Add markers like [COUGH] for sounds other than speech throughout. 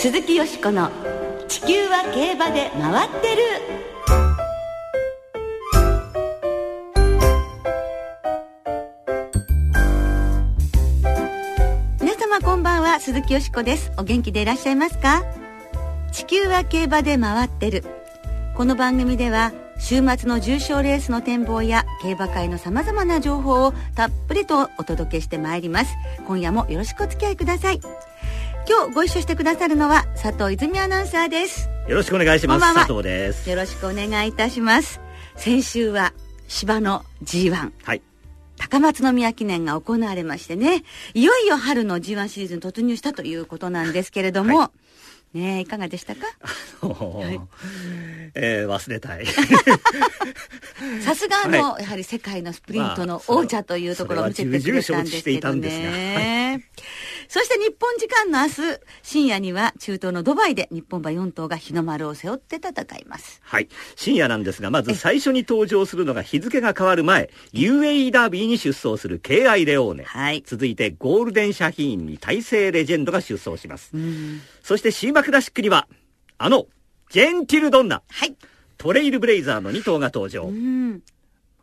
鈴木よしこの「地球は競馬で回ってる」皆様こんばんは鈴木よしこです。お元気でいらっしゃいますか？地球は競馬で回ってる。この番組では週末の重賞レースの展望や競馬界のさまざまな情報をたっぷりとお届けしてまいります。今夜もよろしくお付き合いください。今日ご一緒してくださるのは佐藤泉アナウンサーです。よろしくお願いします。佐藤です。よろしくお願いいたします。先週は芝の G1 はい。高松宮記念が行われましてね。いよいよ春の G1 シーズン突入したということなんですけれども、はい、ねいかがでしたか、はい、えー、忘れたい。[LAUGHS] さすがの、はい、やはり世界のスプリントの王者というところを見せてくれたんですけどね。そして日本時間の明日深夜には中東のドバイで日本馬4頭が日の丸を背負って戦います。はい。深夜なんですがまず最初に登場するのが日付が変わる前 UAE ダービーに出走する KI レオーネ、はい、続いてゴールデンシャヒーンに大勢レジェンドが出走しますそしてシーマクラシックにはあのジェンティルドンナ、はい、トレイルブレイザーの2頭が登場。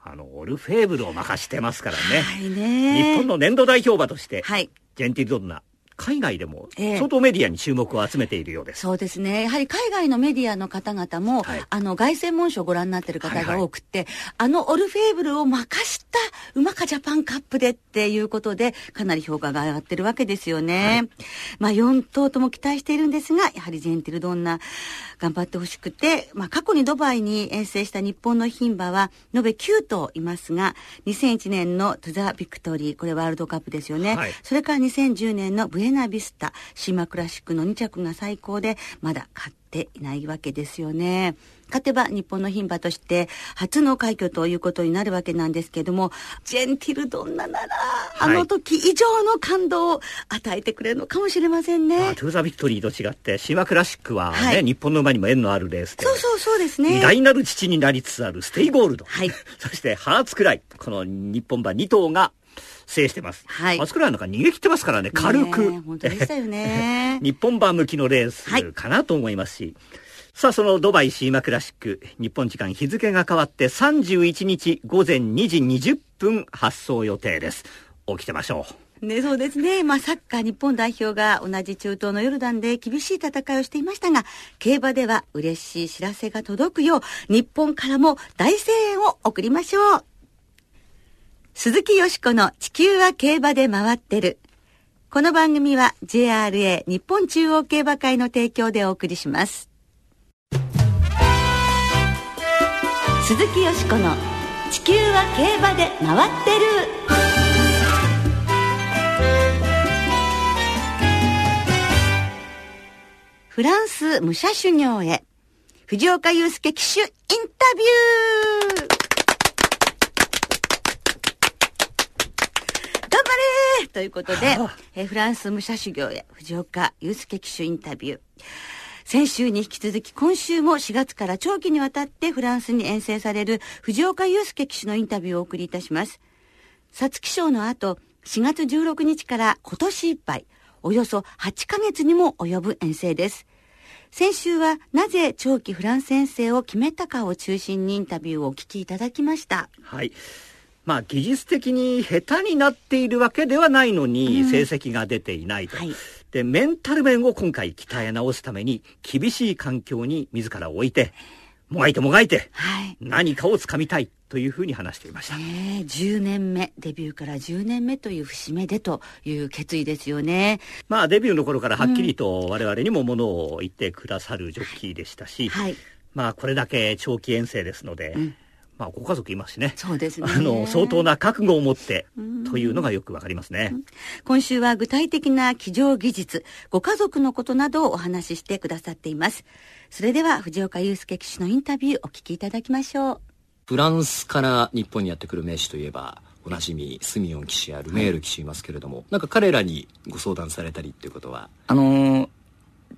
あのオルフェーブルを任してますからね,、はいね、日本の年度代表馬として、はい、ジェンティルドンナ海外でも相当メディアに注目を集めているようです、えー、そうですね。やはり海外のメディアの方々も、はい、あの凱旋門賞をご覧になってる方が多くて、はい。はい、あのオルフェーブルを任した馬かジャパンカップでっていうことでかなり評価が上がってるわけですよね、はい、まあ4頭とも期待しているんですがやはりジェンティルドンナ頑張ってほしくて、まあ、過去にドバイに遠征した日本の牝馬は延べ9頭いますが2001年のトゥザ・ビクトリーこれワールドカップですよね、はい、それから2010年のブエナビスタシーマクラシックの2着が最高でまだ勝っていないわけですよね。勝てば日本の牝馬として初の快挙ということになるわけなんですけどもジェンティルドンナなら、あの時以上の感動を与えてくれるのかもしれませんね。まあ、トゥーザビクトリーと違ってシーマクラシックはね、はい、日本の馬にも縁のあるレースでそうそうそうですね。偉大なる父になりつつあるステイゴールド、はい、[LAUGHS] そしてハーツクライこの日本馬2頭が制してます。はい。あそこらなんか逃げ切ってますからね、軽く。本当でしたよね。[LAUGHS] 日本馬向きのレースかなと思いますし。はいさあ、そのドバイシーマクラシック、日本時間日付が変わって31日午前2時20分発走予定です。起きてましょう。ね、そうですね。まあ、サッカー日本代表が同じ中東のヨルダンで厳しい戦いをしていましたが、競馬では嬉しい知らせが届くよう、日本からも大声援を送りましょう。鈴木よしこの地球は競馬で回ってる。この番組は JRA 日本中央競馬会の提供でお送りします。鈴木よしこの「地球は競馬で回ってる」フランス武者修行へ藤岡祐介騎手インタビュー頑張れということで、えフランス武者修行へ藤岡祐介騎手インタビュー先週に引き続き今週も4月から長期にわたってフランスに遠征される藤岡祐介騎手のインタビューをお送りいたします。皐月賞の後、4月16日から今年いっぱい、およそ8ヶ月にも及ぶ遠征です。先週はなぜ長期フランス遠征を決めたかを中心にインタビューをお聞きいただきました。はい。まあ技術的に下手になっているわけではないのに成績が出ていないと。うんはいで、メンタル面を今回鍛え直すために、厳しい環境に自ら置いて、もがいてもがいて、はい、何かをつかみたいというふうに話していました。ね、10年目、デビューから10年目という節目でという決意ですよね。まあデビューの頃からはっきりと我々にもものを言ってくださるジョッキーでしたし、はい、まあこれだけ長期遠征ですので、うんまあ、ご家族いますしね。そうですね。あの、相当な覚悟を持って、というのがよくわかりますね。今週は具体的な騎乗技術、ご家族のことなどをお話ししてくださっています。それでは、藤岡祐介騎手のインタビューお聞きいただきましょう。フランスから日本にやってくる名手といえば、おなじみスミオン騎手やルメール騎手いますけれども、はい、なんか彼らにご相談されたりっていうことは？あのー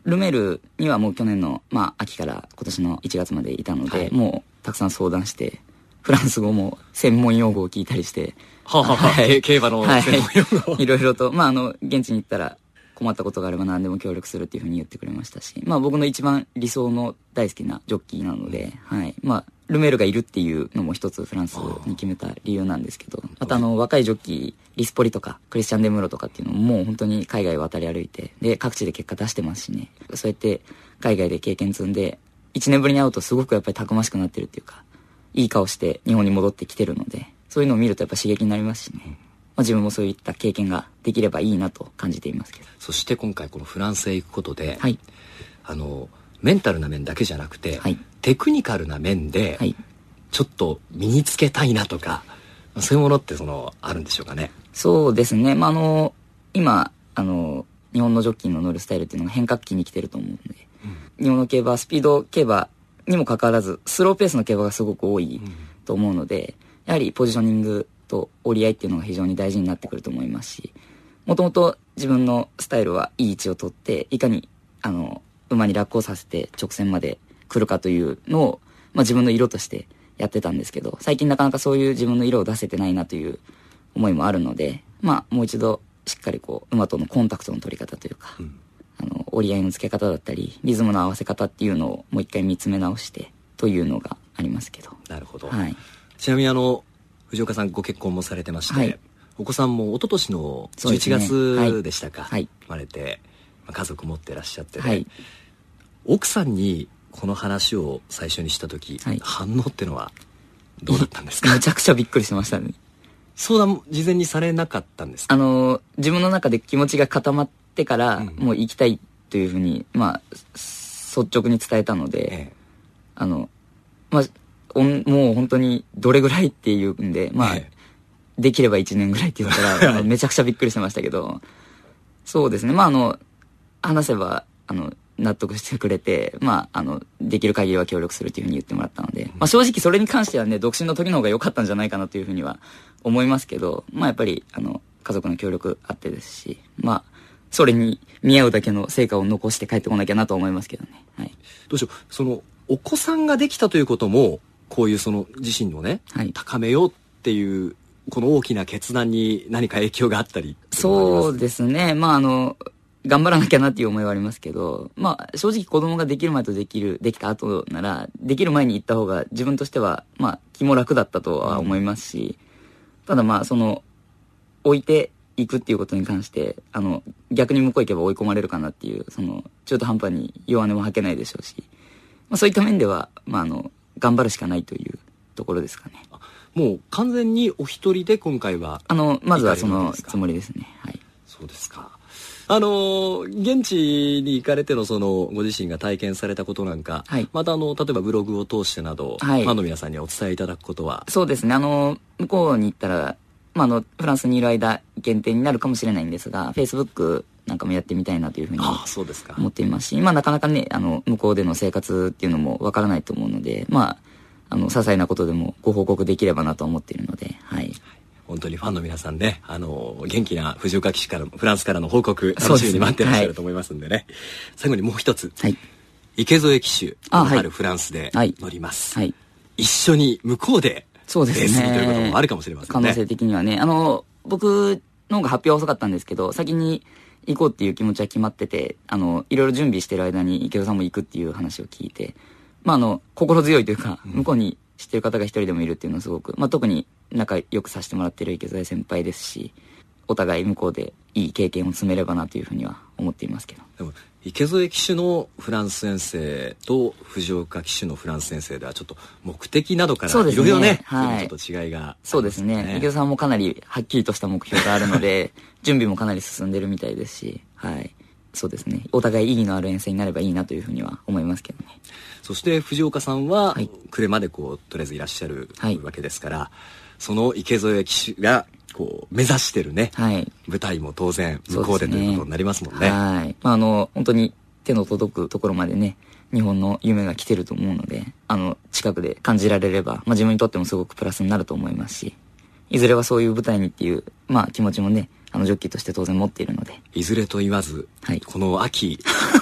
ルメールにはもう去年の、まあ、秋から今年の1月までいたので、はい、もうたくさん相談してフランス語も専門用語を聞いたりして、はあ、ははい、競馬の専門用語、はい、いろいろと、まあ、あの、現地に行ったら、困ったことがあれば何でも協力するっていうふうに言ってくれましたし、まあ僕の一番理想の大好きなジョッキーなので、はい。まあ、ルメールがいるっていうのも一つフランスに決めた理由なんですけど、またあの、若いジョッキー、リスポリとか、クリスチャン・デムロとかっていうのももう本当に海外を渡り歩いて、で、各地で結果出してますしね。そうやって海外で経験積んで、1年ぶりに会うとすごくやっぱりたくましくなってるっていうか、いい顔して日本に戻ってきてるので、そういうのを見るとやっぱ刺激になりますしね。まあ、自分もそういった経験ができればいいなと感じていますけど。そして今回このフランスへ行くことで、はい、あのメンタルな面だけじゃなくて、はい、テクニカルな面で、はい、ちょっと身につけたいなとかそういうものってそのあるんでしょうかね？そうですね、まあ、あの今あの日本のジョッキーの乗るスタイルっていうのが変革期に来てると思うので、うん、日本の競馬スピード競馬にもかかわらずスローペースの競馬がすごく多いと思うので、やはりポジショニングと折り合いっていうのが非常に大事になってくると思いますし、もともと自分のスタイルはいい位置を取って、いかに、あの、馬に落甲させて直線まで来るかというのを、まあ自分の色としてやってたんですけど、最近なかなかそういう自分の色を出せてないなという思いもあるので、まあもう一度しっかりこう、馬とのコンタクトの取り方というか、うん、折り合いの付け方だったり、リズムの合わせ方っていうのをもう一回見つめ直してというのがありますけど。なるほど。はい。ちなみにあの、藤岡さんご結婚もされてまして、はい、お子さんも一昨年の11月でしたか、ねはい、生まれて、まあ、家族持ってらっしゃって、ねはい、奥さんにこの話を最初にした時、反応ってのはどうだったんですか？[LAUGHS] めちゃくちゃびっくりしましたね。相談事前にされなかったんですか？あの自分の中で気持ちが固まってから、うん、もう行きたいというふうにまあ率直に伝えたので、ええ、あのまあもう本当にどれぐらいっていうんで、まあ、できれば1年ぐらいって言ったら、[LAUGHS] めちゃくちゃびっくりしてましたけど、そうですね、まああの、話せば、あの、納得してくれて、まあ、あの、できる限りは協力するというふうに言ってもらったので、まあ正直それに関してはね、独身の時の方が良かったんじゃないかなというふうには思いますけど、まあやっぱり、あの、家族の協力あってですし、まあ、それに見合うだけの成果を残して帰ってこなきゃなと思いますけどね。はい。どうしよう、その、お子さんができたということも、こういうその自身をね、はい、高めようっていうこの大きな決断に何か影響があったりそうですね。まああの頑張らなきゃなっていう思いはありますけど、まあ、正直子供ができる前とできる、できた後なら、できる前に行った方が自分としては、まあ、気も楽だったとは思いますし、ただまあ、その、置いていくっていうことに関して、あの、逆に向こう行けば追い込まれるかなっていう、その、中途半端に弱音も吐けないでしょうし、まあそういった面では、まああの、頑張るしかないというところですかね。もう完全にお一人で今回はあの、まずはそのつもりですね。はい。そうですか。あの現地に行かれてのそのご自身が体験されたことなんか、はい、またあの例えばブログを通してなど、はい、ファンの皆さんにお伝えいただくことは？そうですねあの向こうに行ったら、まあ、あのフランスにいる間限定になるかもしれないんですがフェイスブックなんかもやってみたいなというふうに思っていますしまあなかなかねあの向こうでの生活っていうのもわからないと思うのでまああの、些細なことでもご報告できればなと思っているので、はい。本当にファンの皆さんね、あの、元気な藤岡騎士から、フランスからの報告、楽しみに待ってらっしゃると思いますんでね。でねはい、最後にもう一つ。はい。池添騎手、あるフランスで乗ります。はい。一緒に向こうで、そうですね。ということもあるかもしれませんね。可能性的にはね。あの、僕の方が発表は遅かったんですけど、先に行こうっていう気持ちは決まってて、あの、いろいろ準備してる間に池田さんも行くっていう話を聞いて、まあ、あの、心強いというか、向こうに知ってる方が一人でもいるっていうのはすごく、まあ、特に仲良くさせてもらってる池添先輩ですし、お互い向こうでいい経験を積めればなというふうには思っていますけど。でも池添騎手のフランス先生と藤岡騎手のフランス先生ではちょっと目的などからいろいろね、はい、ちょっと違いが、ね、そうですね。池添さんもかなりはっきりとした目標があるので、[LAUGHS] 準備もかなり進んでるみたいですし、はい。そうですね。お互い意義のある遠征になればいいなというふうには思いますけどね。そして藤岡さんは、呉までこうとりあえずいらっしゃるわけですから、はい、その池添騎手がこう目指してるね、はい、舞台も当然向こうでということになりますもんね。ねはい。まああの本当に手の届くところまでね日本の夢が来てると思うのであの近くで感じられれば、まあ、自分にとってもすごくプラスになると思いますしいずれはそういう舞台にっていう、まあ、気持ちもねあのジョッキーとして当然持っているので。いずれと言わず、はい、この秋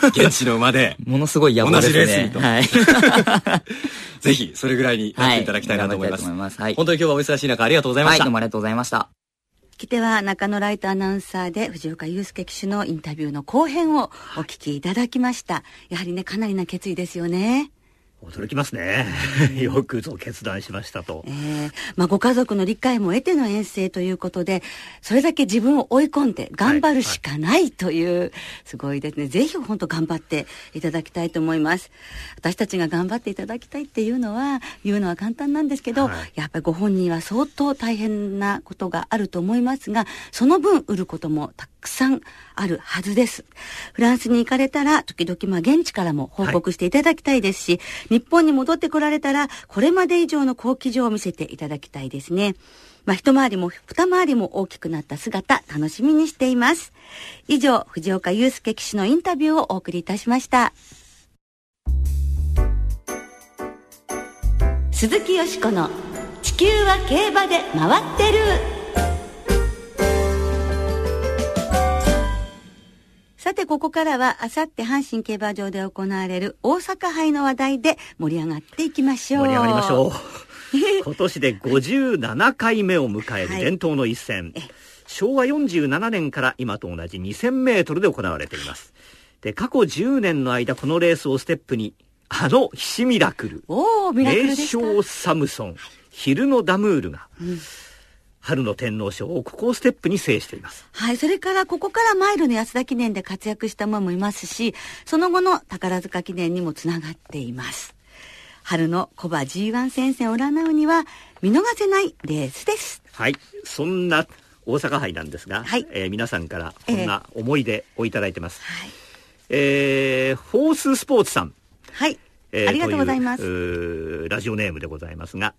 現地の馬で [LAUGHS] ものすごい野望ですね。同じレースにと、はい、[LAUGHS] ぜひそれぐらいになっていただきたいなと思います。はい、本当に今日はお忙しい中ありがとうございました、はい、どうもありがとうございました聞き手は中野ライトアナウンサーで藤岡祐介騎手のインタビューの後編をお聞きいただきました。やはりね、かなりな決意ですよね。驚きますね。よくぞ決断しましたと。えー、まあ、ご家族の理解も得ての遠征ということで、それだけ自分を追い込んで頑張るしかないという、はいはい、すごいですね。ぜひ本当頑張っていただきたいと思います。私たちが頑張っていただきたいっていうのは、言うのは簡単なんですけど、はい、やっぱりご本人は相当大変なことがあると思いますが、その分売ることもたくくさんあるはずです。フランスに行かれたら、時々まあ現地からも報告していただきたいですし、日本に戻ってこられたら、これまで以上の好記事を見せていただきたいですね。まあ、一回りも二回りも大きくなった姿、楽しみにしています。以上、藤岡祐介騎手のインタビューをお送りいたしました。鈴木よしこの地球は競馬で回ってる。て、ここからは、あさって阪神競馬場で行われる大阪杯の話題で盛り上がっていきましょう。盛り上がりましょう。[LAUGHS] 今年で57回目を迎える伝統の一戦。はい、昭和47年から今と同じ2000メートルで行われています。で、過去10年の間、このレースをステップに、あのひしミラクル。おミラクル名将サムソン、昼のダムールが、うん春の天皇賞をここをステップに制しています。はい。それから、ここからマイルの安田記念で活躍した馬もいますし、その後の宝塚記念にもつながっています。春の小馬 G1 戦線を占うには、見逃せないレースです。はい。そんな大阪杯なんですが、はい、えー、皆さんからこんな思い出をいただいてます。はい。えー、フォーススポーツさん。はい。えー、ありがとうございます。ラジオネームでございますが、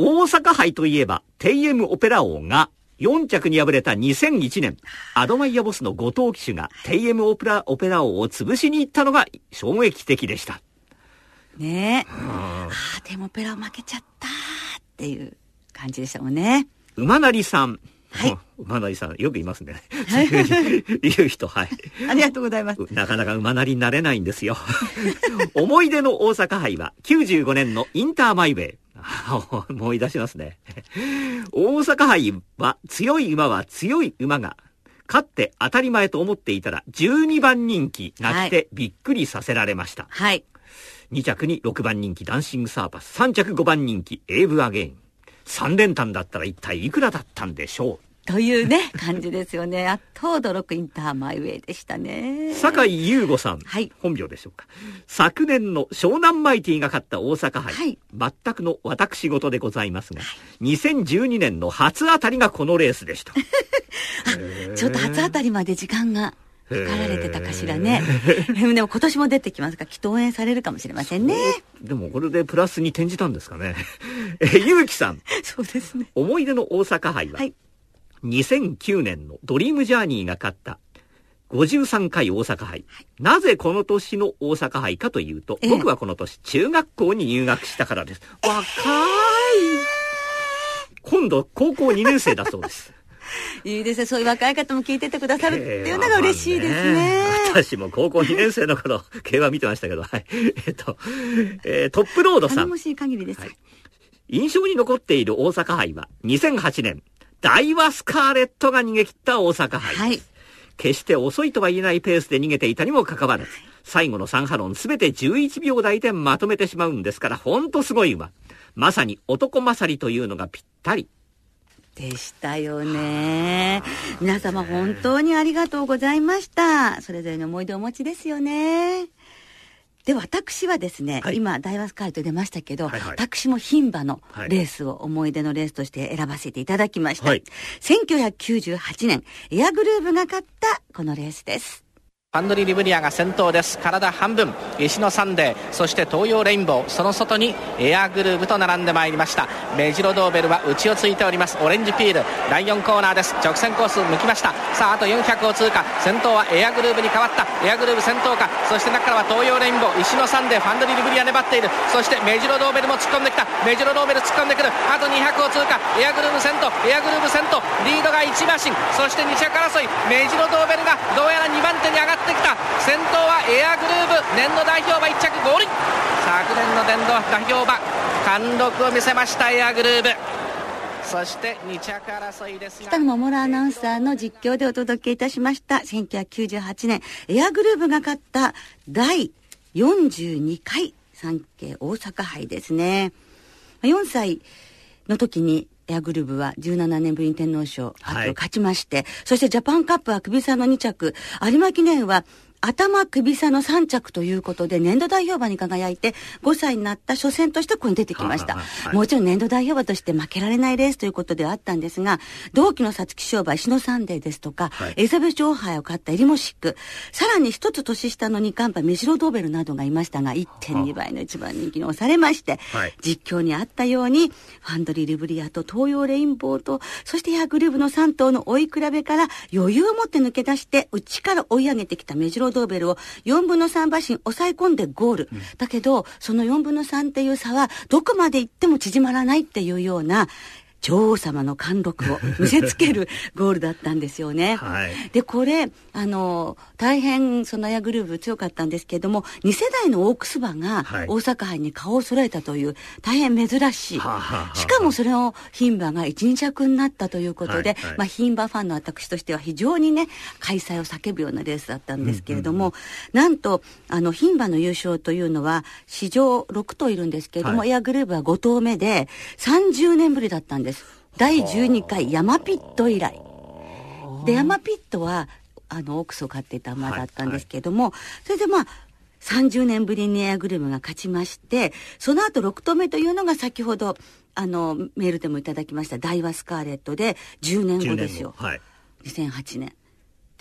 大阪杯といえば、テイエムオペラ王が、4着に敗れた2001年、アドマイヤボスの後藤騎手が、テイエムオペラ、オペラ王を潰しに行ったのが衝撃的でした。ねえ。ああ、でもオペラ負けちゃったっていう感じでしたもんね。馬なりさん。はい。[LAUGHS] 馬なりさん、よくいますね。[LAUGHS] 言う人、はい。ありがとうございます。なかなか馬なりになれないんですよ。[LAUGHS] 思い出の大阪杯は、95年のインターマイウェイ。[LAUGHS] 思い出しますね。大阪杯は強い馬は強い馬が勝って当たり前と思っていたら12番人気が来てびっくりさせられました。はい。2着に6番人気ダンシングサーパス、3着5番人気エイブアゲイン。3連単だったら一体いくらだったんでしょう？というね、感じですよね。あっと驚くインターマイウェイでしたね。酒井優吾さん。はい。本名でしょうか。昨年の湘南マイティが勝った大阪杯。はい。全くの私事でございますが、はい、2012年の初当たりがこのレースでした。[LAUGHS] ちょっと初当たりまで時間が。かかられてたかしらね。[LAUGHS] でも今年も出てきますから、きっと応援されるかもしれませんね。でもこれでプラスに転じたんですかね。え、ゆうきさん。[LAUGHS] そうですね。思い出の大阪杯は、はい、2009年のドリームジャーニーが勝った53回大阪杯。なぜこの年の大阪杯かというと、僕はこの年中学校に入学したからです。若い今度高校2年生だそうです。[LAUGHS] いいですね。そういう若い方も聞いててくださるっていうのが嬉しいですね。私も高校2年生の頃、競馬見てましたけど、はい。えっと、えー、トップロードさん。頼もしい限りです、はい。印象に残っている大阪杯は、2008年、大和スカーレットが逃げ切った大阪杯。はい。決して遅いとは言えないペースで逃げていたにもかかわらず、最後の3ハロンすべて11秒台でまとめてしまうんですから、ほんとすごい馬。まさに男勝りというのがぴったり。でしたよね。皆様本当にありがとうございました。それぞれの思い出をお持ちですよね。で私はですね、はい、今大和スカイと出ましたけど、はいはい、私も牝馬のレースを思い出のレースとして選ばせていただきました、はい、1998年エアグルーヴが勝ったこのレースですパンドリー・リブリアが先頭です。体半分。石のサンデー。そして東洋レインボー。その外にエアグルーヴと並んでまいりました。メジロドーベルは内をついております。オレンジピール。第4コーナーです。直線コース向きました。さああと400を通過。先頭はエアグルーヴに変わった。エアグルーヴ先頭か。そして中からはトーヨーレインボー。イシノサンデー。ファンドリリヴリア粘っている。そしてメジロドーベルも突っ込んできた。メジロドーベル突っ込んでくる。あと200を通過。エアグルーヴ先頭。エアグルーヴ先頭。リードが1馬身。そして2着争い。メジロドーベルがどうやら2番手に上がってきた。先頭はエアグルーヴ年度代表馬1着ゴールイン昨年の年度代表馬。貫禄を見せましたエアグルーヴそして2着争いですが。北野桃アナウンサーの実況でお届けいたしました。1998年。エアグルーヴが勝った。第42回産経大阪杯ですね。4歳の時にエアグルーヴは17年ぶりに天皇賞、はい、勝ちまして、そしてジャパンカップは首差の2着、有馬記念は頭首差の3着ということで、年度代表馬に輝いて、5歳になった初戦としてここに出てきました。はい、もちろん年度代表馬として負けられないレースということではあったんですが、同期の皐月賞馬石野サンデーですとか、はい、エリザベス女王杯を勝ったエリモシック、さらに一つ年下の二冠馬メジロドーベルなどがいましたが、1.2倍の一番人気に押されまして、はい、実況にあったように、ファンドリー・リブリアと東洋レインボーと、そしてヤグルーブの3頭の追い比べから余裕を持って抜け出して、内から追い上げてきたメジロドーベルを4分の3馬身抑え込んでゴール。うん、だけど、その4分の3っていう差はどこまで行っても縮まらないっていうような、女王様の貫禄を見せつける [LAUGHS] ゴールだったんですよね。はい、で、これ、あの、大変そのヤグルーブ強かったんですけれども、2世代のオークス馬が大阪杯に顔を揃えたという大変珍しい。はい、しかもそれを牝馬が1、2着になったということで、はいはい、まあ牝馬ファンの私としては非常にね、開催を叫ぶようなレースだったんですけれども、うんうんなんと、あの、牝馬の優勝というのは、史上6頭いるんですけれども、エアグルーブは5頭目で、30年ぶりだったんです。第12回山ピット以来。で、山ピットは、あの、オークスを飼っていた馬だったんですけども、はいはい、それでまあ、30年ぶりにエアグルームが勝ちまして、その後6頭目というのが先ほど、あの、メールでもいただきました大和スカーレットで10年後ですよ。はい、2008年。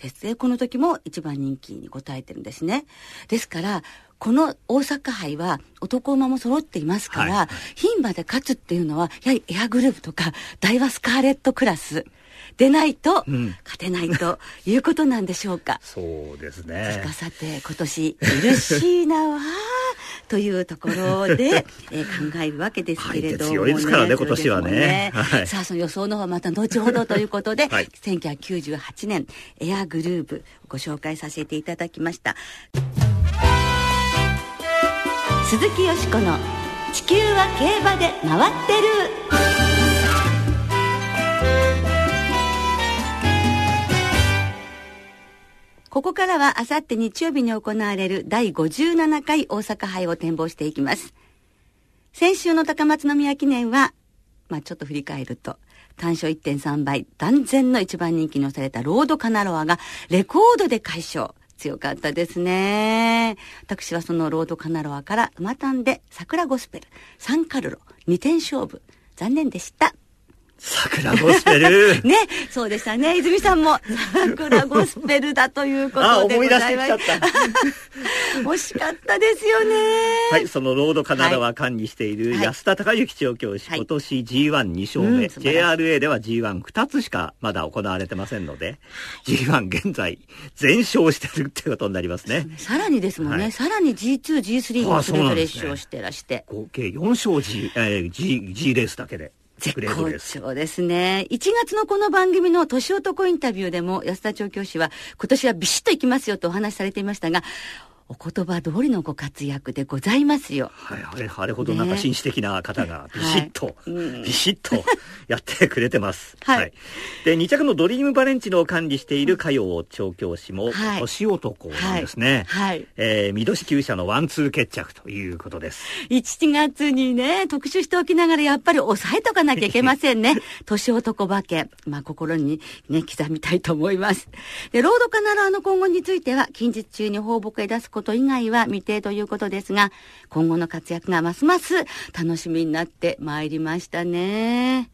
ですね。この時も一番人気に応えてるんですね。ですから、この大阪杯は男馬も揃っていますから、はい、牝馬で勝つっていうのは、やはりエアグループとか、大和スカーレットクラス。でないと、勝てないということなんでしょうか。そうですね。さて、今年、許しいなわというところで、[LAUGHS] えー、考えるわけですけれども、ね、強いですからね、今年はね。はい、さあ、その予想の方また後ほどということで、はい、1998年、エアグループご紹介させていただきました。鈴木よしこの「地球は競馬で回ってる」ここからはあさって日曜日に行われる第57回大阪杯を展望していきます。先週の高松宮記念は、まあちょっと振り返ると、単勝1.3倍、断然の一番人気に押されたロードカナロアがレコードで快勝。強かったですね。私はそのロードカナロアから馬単で桜ゴスペル、サンカルロ、2点勝負。残念でした。桜ゴスペル [LAUGHS] ね、そうでしたね。泉さんも桜ゴスペルだということでございます。あ、思い出してきちゃった。[LAUGHS] 惜しかったですよね。はい、そのロードカナダは管理している安田隆之調教師、はい、今年 G12 勝目、うん、JRA では G12 つしかまだ行われてませんので、G1 現在全勝してるってことになりますね。さらにですもんね、はい、さらに G2、G3 もそれぞれ勝してらして。ね、合計4勝 G、えー、G、G レースだけで。絶好調ですね。1月のこの番組の年男インタビューでも安田調教師は今年はビシッと行きますよとお話しされていましたが、お言葉通りのご活躍でございますよ。はい、あれ、あれほどなんか紳士的な方がビシッと、はいビシッと [LAUGHS] やってくれてます。はい、はい。で、2着のドリームバレンチノを管理している歌謡調教師も、はい、年男ですね。はい。はい、えー、見年厩舎のワンツー決着ということです。1月にね、特集しておきながらやっぱり抑えとかなきゃいけませんね。[LAUGHS] 年男馬券。まあ、心にね、刻みたいと思います。で、ロードカナラーの今後については、近日中に放牧へ出すこと以外は未定ということですが、今後の活躍がますます楽しみになってまいりましたね。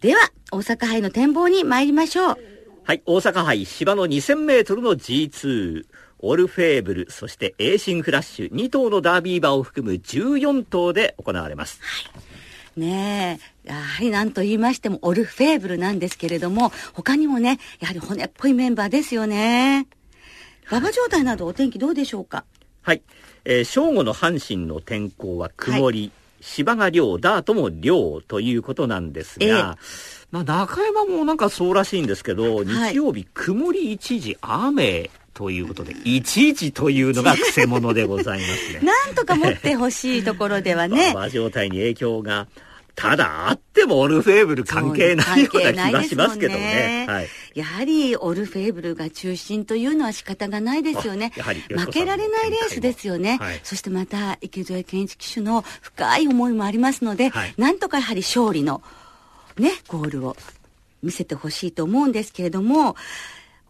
では、大阪杯の展望に参りましょう。はい、大阪杯芝の2000メートルの G2。オルフェーブル、そしてエーシンフラッシュ、2頭のダービー馬を含む14頭で行われます。はい。ねえ、やはり何と言いましてもオルフェーブルなんですけれども、他にもね、やはり骨っぽいメンバーですよね。馬場状態などお天気どうでしょうか？はい。えー、正午の阪神の天候は曇り、はい、芝が涼、ダートも涼ということなんですが、えー、まあ中山もなんかそうらしいんですけど、日曜日曇り一時雨ということで、一時というのが癖者でございますね。[LAUGHS] なんとか持ってほしいところではね。[LAUGHS] 馬場状態に影響がただ、あってもオルフェーブル関係ないような気がしますけどね。ねはい、やはりオルフェーブルが中心というのは仕方がないですよね。負けられないレースですよね。はい、そしてまた、池添健一騎手の深い思いもありますので、はい、なんとかやはり勝利の、ね、ゴールを見せてほしいと思うんですけれども、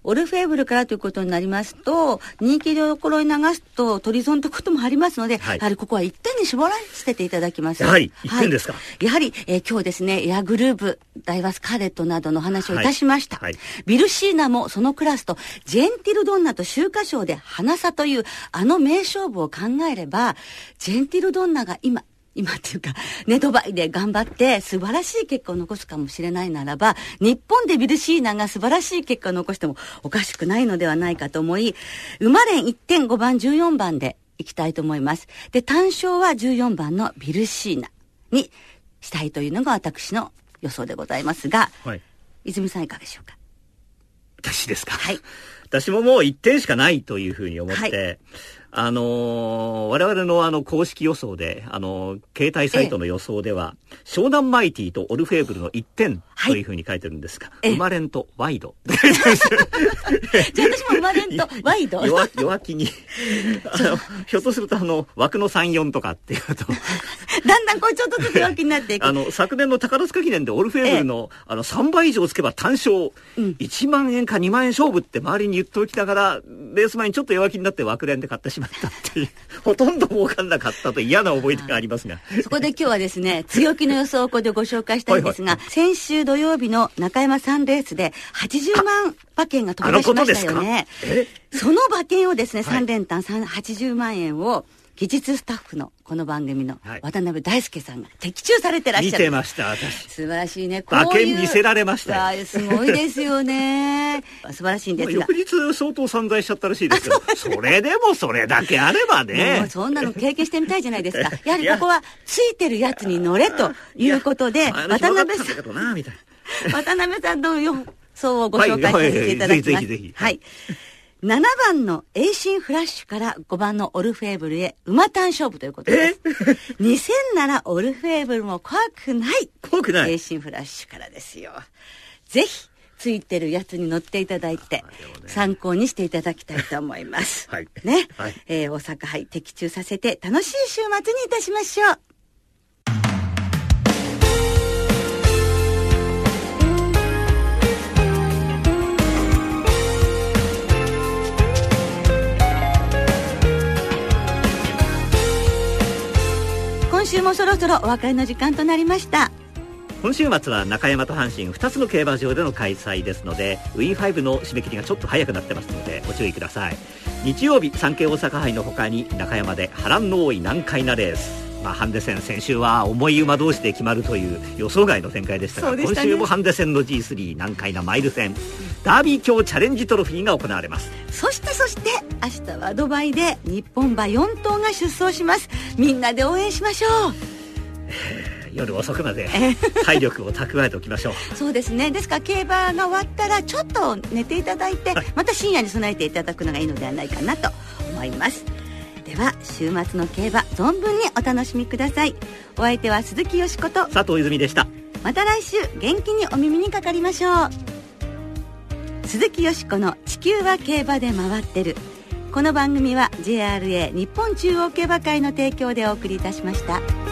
オルフェーブルからということになりますと、人気どころに流すとトリゾンということもありますので、はい、やはりここは1点に絞らせていただきます。はい、1点ですか？はい、やはり、えー、今日ですね、エアグループ、ダイワスカーレットなどの話をいたしました。はい、ビルシーナもそのクラスと、ジェンティルドンナと秋華賞で花差というあの名勝負を考えれば、ジェンティルドンナが今今っていうか、ネトバイで頑張って素晴らしい結果を残すかもしれないならば、日本でビルシーナが素晴らしい結果を残してもおかしくないのではないかと思い、馬連1.5番、14番でいきたいと思います。で、単勝は14番のビルシーナにしたいというのが私の予想でございますが、はい、泉さんいかがでしょうか？私ですか？はい。[LAUGHS] 私ももう1点しかないというふうに思って、はいあのー、我々のあの公式予想で、あのー、携帯サイトの予想では、ええ、湘南マイティとオルフェーブルの1点というふうに書いてるんですが、はい、生まれんとワイド。[LAUGHS] じゃあ私も生まれんとワイド。弱弱気に [LAUGHS] ひょっとするとあの、枠の3、4とかっていうと。[LAUGHS] だんだんこうちょっとずつ弱気になっていく。あの、昨年の宝塚記念でオルフェーブルの、え、あの、3倍以上つけば単勝、うん、1万円か2万円勝負って周りに言っておきながら、レース前にちょっと弱気になって枠連で買ってしまったっていう、ほとんど儲かんなかったと嫌な思い出がありますが。そこで今日はですね、強気の予想をここでご紹介したいんですが、はいはい、先週土曜日の中山サンレースで80万馬券が飛び出しましたよね。その馬券をですね、3連単80万円を、技術スタッフのこの番組の渡辺大輔さんが的中されてらっしゃる。見てました、私。素晴らしいね。こう馬券見せられましたすごいですよね。[LAUGHS] 素晴らしいんですが。翌日相当散財しちゃったらしいですけど、それでもそれだけあればね。そんなの経験してみたいじゃないですか。[LAUGHS] やはりここはついてるやつに乗れということで、渡辺さん。渡辺さんの予想をご紹介させていただきます。はい、ぜひぜひ。はい。7番のエイシンフラッシュから5番のオルフェーブルへ馬単勝負ということです。2000ならオルフェーブルも怖くない。怖くない？エイシンフラッシュからですよ。ぜひ、ついてるやつに乗っていただいて、参考にしていただきたいと思います。[LAUGHS] はい。ね？はい、えー、大阪杯的中させて楽しい週末にいたしましょう。そろそろお別れの時間となりました。今週末は中山と阪神2つの競馬場での開催ですので W5 の締め切りがちょっと早くなってますのでご注意ください。日曜日産経大阪杯のほかに中山で波乱の多い難解なレース。まあ、ハンデ戦先週は重い馬同士で決まるという予想外の展開でしたが、ね、今週もハンデ戦の G3 難解なマイル戦。ダービー卿チャレンジトロフィーが行われます。そしてそして明日はドバイで日本馬4頭が出走します。みんなで応援しましょう。夜遅くまで体力を蓄えておきましょう。[LAUGHS] そうですね。ですから競馬が終わったらちょっと寝ていただいて、はい、また深夜に備えていただくのがいいのではないかなと思いますでは週末の競馬存分にお楽しみください。お相手は鈴木よしこと。佐藤泉でした。また来週元気にお耳にかかりましょう。鈴木よしこの「地球は競馬で回ってる」この番組は JRA 日本中央競馬会の提供でお送りいたしました。